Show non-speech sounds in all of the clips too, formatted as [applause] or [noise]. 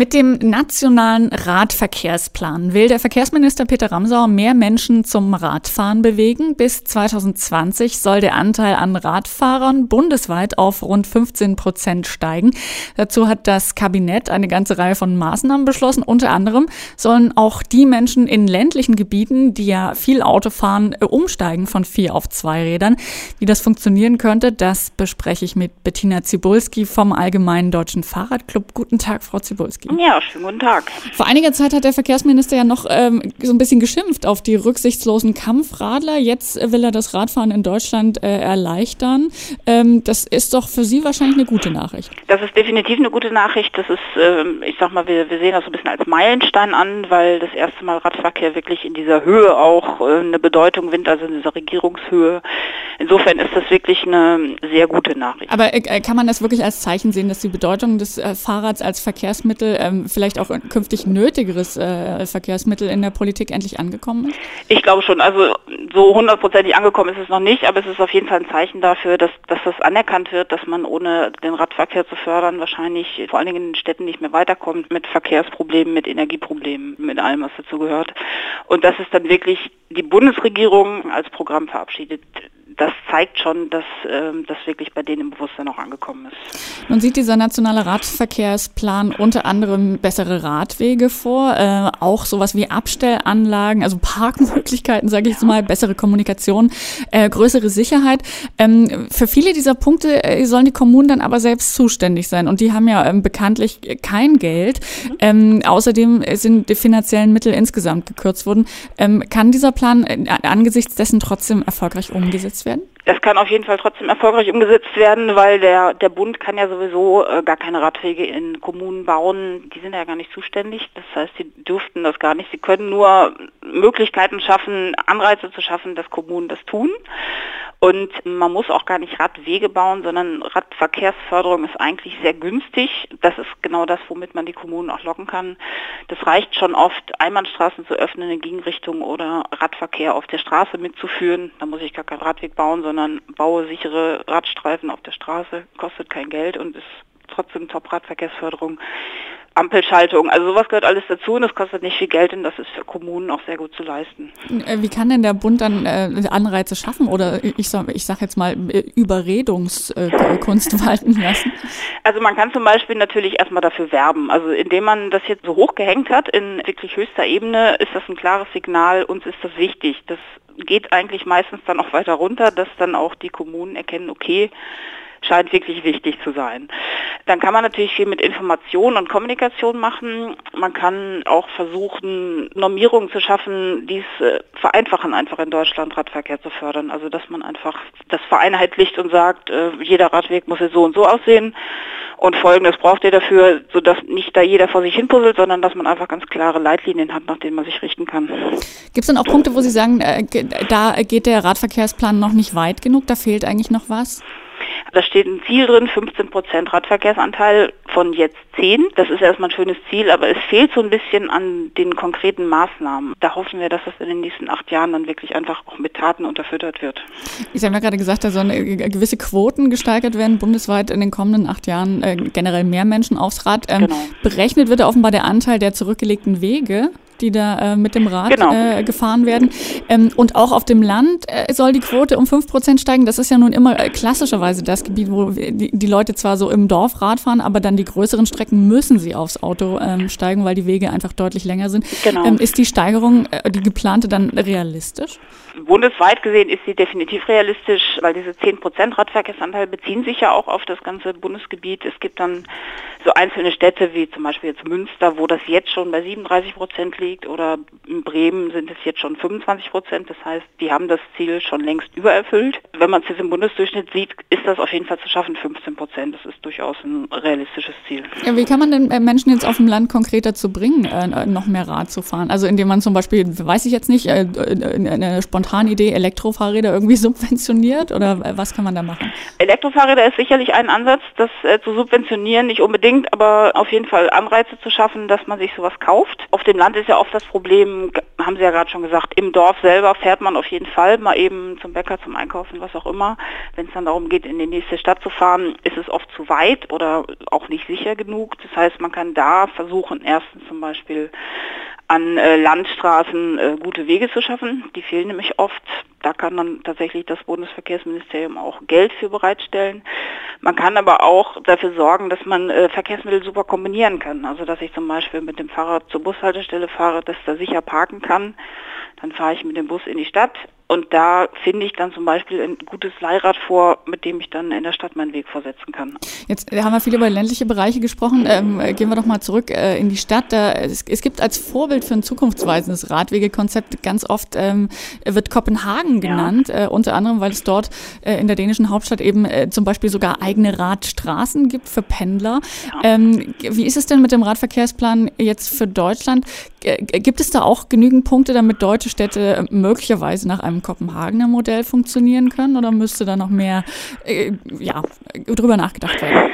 Mit dem nationalen Radverkehrsplan will der Verkehrsminister Peter Ramsauer mehr Menschen zum Radfahren bewegen. Bis 2020 soll der Anteil an Radfahrern bundesweit auf rund 15 Prozent steigen. Dazu hat das Kabinett eine ganze Reihe von Maßnahmen beschlossen. Unter anderem sollen auch die Menschen in ländlichen Gebieten, die ja viel Auto fahren, umsteigen von vier auf zwei Rädern. Wie das funktionieren könnte, das bespreche ich mit Bettina Zibulski vom Allgemeinen Deutschen Fahrradclub. Guten Tag, Frau Zibulski. Ja, schönen guten Tag. Vor einiger Zeit hat der Verkehrsminister ja noch ähm, so ein bisschen geschimpft auf die rücksichtslosen Kampfradler. Jetzt will er das Radfahren in Deutschland äh, erleichtern. Ähm, das ist doch für Sie wahrscheinlich eine gute Nachricht. Das ist definitiv eine gute Nachricht. Das ist, ähm, ich sag mal, wir, wir sehen das so ein bisschen als Meilenstein an, weil das erste Mal Radverkehr wirklich in dieser Höhe auch äh, eine Bedeutung gewinnt, also in dieser Regierungshöhe. Insofern ist das wirklich eine sehr gute Nachricht. Aber äh, kann man das wirklich als Zeichen sehen, dass die Bedeutung des äh, Fahrrads als Verkehrsmittel ähm, vielleicht auch künftig nötigeres äh, Verkehrsmittel in der Politik endlich angekommen ist? Ich glaube schon. Also so hundertprozentig angekommen ist es noch nicht, aber es ist auf jeden Fall ein Zeichen dafür, dass, dass das anerkannt wird, dass man ohne den Radverkehr zu fördern wahrscheinlich vor allen Dingen in den Städten nicht mehr weiterkommt mit Verkehrsproblemen, mit Energieproblemen, mit allem, was dazu gehört. Und dass es dann wirklich die Bundesregierung als Programm verabschiedet das zeigt schon, dass ähm, das wirklich bei denen im Bewusstsein auch angekommen ist. Nun sieht dieser nationale Radverkehrsplan unter anderem bessere Radwege vor, äh, auch sowas wie Abstellanlagen, also Parkmöglichkeiten, sage ich ja. jetzt mal, bessere Kommunikation, äh, größere Sicherheit. Ähm, für viele dieser Punkte äh, sollen die Kommunen dann aber selbst zuständig sein und die haben ja ähm, bekanntlich kein Geld. Ähm, außerdem sind die finanziellen Mittel insgesamt gekürzt worden. Ähm, kann dieser Plan äh, angesichts dessen trotzdem erfolgreich umgesetzt werden? Werden? Das kann auf jeden Fall trotzdem erfolgreich umgesetzt werden, weil der, der Bund kann ja sowieso äh, gar keine Radwege in Kommunen bauen. Die sind ja gar nicht zuständig. Das heißt, sie dürften das gar nicht. Sie können nur Möglichkeiten schaffen, Anreize zu schaffen, dass Kommunen das tun. Und man muss auch gar nicht Radwege bauen, sondern Radverkehrsförderung ist eigentlich sehr günstig. Das ist genau das, womit man die Kommunen auch locken kann. Das reicht schon oft, Einbahnstraßen zu öffnen in Gegenrichtung oder Radverkehr auf der Straße mitzuführen. Da muss ich gar keinen Radweg bauen, sondern baue sichere Radstreifen auf der Straße, kostet kein Geld und ist trotzdem Top-Radverkehrsförderung. Ampelschaltung. Also sowas gehört alles dazu und das kostet nicht viel Geld und das ist für Kommunen auch sehr gut zu leisten. Äh, wie kann denn der Bund dann äh, Anreize schaffen oder ich sage ich sag jetzt mal äh, Überredungskunst äh, [laughs] walten lassen? Also man kann zum Beispiel natürlich erstmal dafür werben. Also indem man das jetzt so hoch gehängt hat in wirklich höchster Ebene, ist das ein klares Signal, uns ist das wichtig. Das geht eigentlich meistens dann auch weiter runter, dass dann auch die Kommunen erkennen, okay, scheint wirklich wichtig zu sein. Dann kann man natürlich viel mit Information und Kommunikation machen. Man kann auch versuchen, Normierungen zu schaffen, die es äh, vereinfachen, einfach in Deutschland Radverkehr zu fördern. Also dass man einfach das vereinheitlicht und sagt, äh, jeder Radweg muss jetzt so und so aussehen und folgendes braucht ihr dafür, sodass nicht da jeder vor sich hin puzzelt, sondern dass man einfach ganz klare Leitlinien hat, nach denen man sich richten kann. Gibt es denn auch Punkte, wo Sie sagen, äh, da geht der Radverkehrsplan noch nicht weit genug, da fehlt eigentlich noch was? Da steht ein Ziel drin, 15 Prozent Radverkehrsanteil von jetzt 10. Das ist erstmal ein schönes Ziel, aber es fehlt so ein bisschen an den konkreten Maßnahmen. Da hoffen wir, dass das in den nächsten acht Jahren dann wirklich einfach auch mit Taten unterfüttert wird. Ich habe ja gerade gesagt, da sollen äh, gewisse Quoten gesteigert werden, bundesweit in den kommenden acht Jahren äh, generell mehr Menschen aufs Rad. Ähm, genau. Berechnet wird offenbar der Anteil der zurückgelegten Wege die da äh, mit dem Rad genau. äh, gefahren werden. Ähm, und auch auf dem Land äh, soll die Quote um 5% steigen. Das ist ja nun immer äh, klassischerweise das Gebiet, wo die, die, Leute zwar so im Dorf Rad fahren, aber dann die größeren Strecken müssen sie aufs Auto ähm, steigen, weil die Wege einfach deutlich länger sind. Genau. Ähm, ist die Steigerung, äh, die geplante, dann realistisch? Bundesweit gesehen ist sie definitiv realistisch, weil diese 10% Radverkehrsanteil beziehen sich ja auch auf das ganze Bundesgebiet. Es gibt dann so einzelne Städte wie zum Beispiel jetzt Münster, wo das jetzt schon bei 37 Prozent liegt oder in Bremen sind es jetzt schon 25 Prozent. Das heißt, die haben das Ziel schon längst übererfüllt. Wenn man es jetzt im Bundesdurchschnitt sieht, ist das auf jeden Fall zu schaffen, 15 Prozent. Das ist durchaus ein realistisches Ziel. Ja, wie kann man denn äh, Menschen jetzt auf dem Land konkret dazu bringen, äh, noch mehr Rad zu fahren? Also indem man zum Beispiel, weiß ich jetzt nicht, äh, eine spontane Idee, Elektrofahrräder irgendwie [laughs] subventioniert oder was kann man da machen? Elektrofahrräder ist sicherlich ein Ansatz, das zu subventionieren, nicht unbedingt unbedingt, aber auf jeden Fall Anreize zu schaffen, dass man sich sowas kauft. Auf dem Land ist ja oft das Problem, haben Sie ja gerade schon gesagt, im Dorf selber fährt man auf jeden Fall mal eben zum Bäcker, zum Einkaufen, was auch immer. Wenn es dann darum geht, in die nächste Stadt zu fahren, ist es oft zu weit oder auch nicht sicher genug. Das heißt, man kann da versuchen, erstens zum Beispiel an äh, Landstraßen äh, gute Wege zu schaffen. Die fehlen nämlich oft. Da kann dann tatsächlich das Bundesverkehrsministerium auch Geld für bereitstellen. Man kann aber auch dafür sorgen, dass man äh, Verkehrsmittel super kombinieren kann. Also dass ich zum Beispiel mit dem Fahrrad zur Bushaltestelle fahre, dass da sicher parken kann. Dann fahre ich mit dem Bus in die Stadt und da finde ich dann zum Beispiel ein gutes Leihrad vor, mit dem ich dann in der Stadt meinen Weg versetzen kann. Jetzt haben wir viel über ländliche Bereiche gesprochen. Ähm, gehen wir doch mal zurück äh, in die Stadt. Da, es, es, gibt als Vorbild für ein zukunftsweisendes Radwegekonzept ganz oft ähm, wird Kopenhagen genannt, ja. äh, unter anderem, weil es dort äh, in der dänischen Hauptstadt eben äh, zum Beispiel sogar eigene Radstraßen gibt für Pendler. Ja. Ähm, wie ist es denn mit dem Radverkehrsplan jetzt für Deutschland? gibt es da auch genügend Punkte, damit deutsche Städte möglicherweise nach einem Kopenhagener Modell funktionieren können oder müsste da noch mehr äh, ja, drüber nachgedacht werden?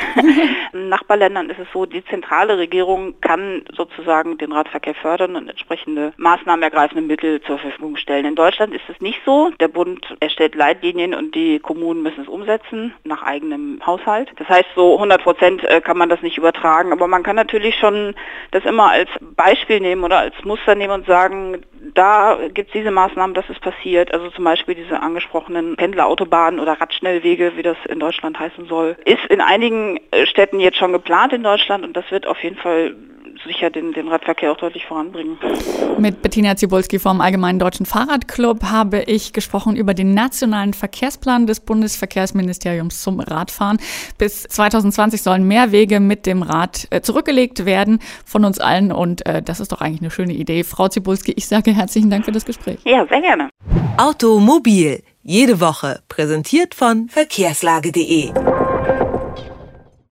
In Nachbarländern ist es so, die zentrale Regierung kann sozusagen den Radverkehr fördern und entsprechende Maßnahmen ergreifende Mittel zur Verfügung stellen. In Deutschland ist es nicht so. Der Bund erstellt Leitlinien und die Kommunen müssen es umsetzen nach eigenem Haushalt. Das heißt, so 100 Prozent äh, kann man das nicht übertragen, aber man kann natürlich schon das immer als Beispiel nehmen oder als Muster nehmen und sagen, da gibt es diese Maßnahmen, das ist passiert. Also zum Beispiel diese angesprochenen Pendlerautobahnen oder Radschnellwege, wie das in Deutschland heißen soll, ist in einigen äh, Städten jetzt schon geplant in Deutschland und das wird auf jeden Fall sicher den, den Radverkehr auch deutlich voranbringen. Mit Bettina Zibulski vom Allgemeinen Deutschen Fahrradclub habe ich gesprochen über den nationalen Verkehrsplan des Bundesverkehrsministeriums zum Radfahren. Bis 2020 sollen mehr Wege mit dem Rad äh, zurückgelegt werden von uns allen und äh, das ist doch eigentlich eine schöne Idee. Frau Zibulski, ich sage herzlichen Dank für das Gespräch. Ja, sehr gerne. Automobil, jede Woche, präsentiert von verkehrslage.de.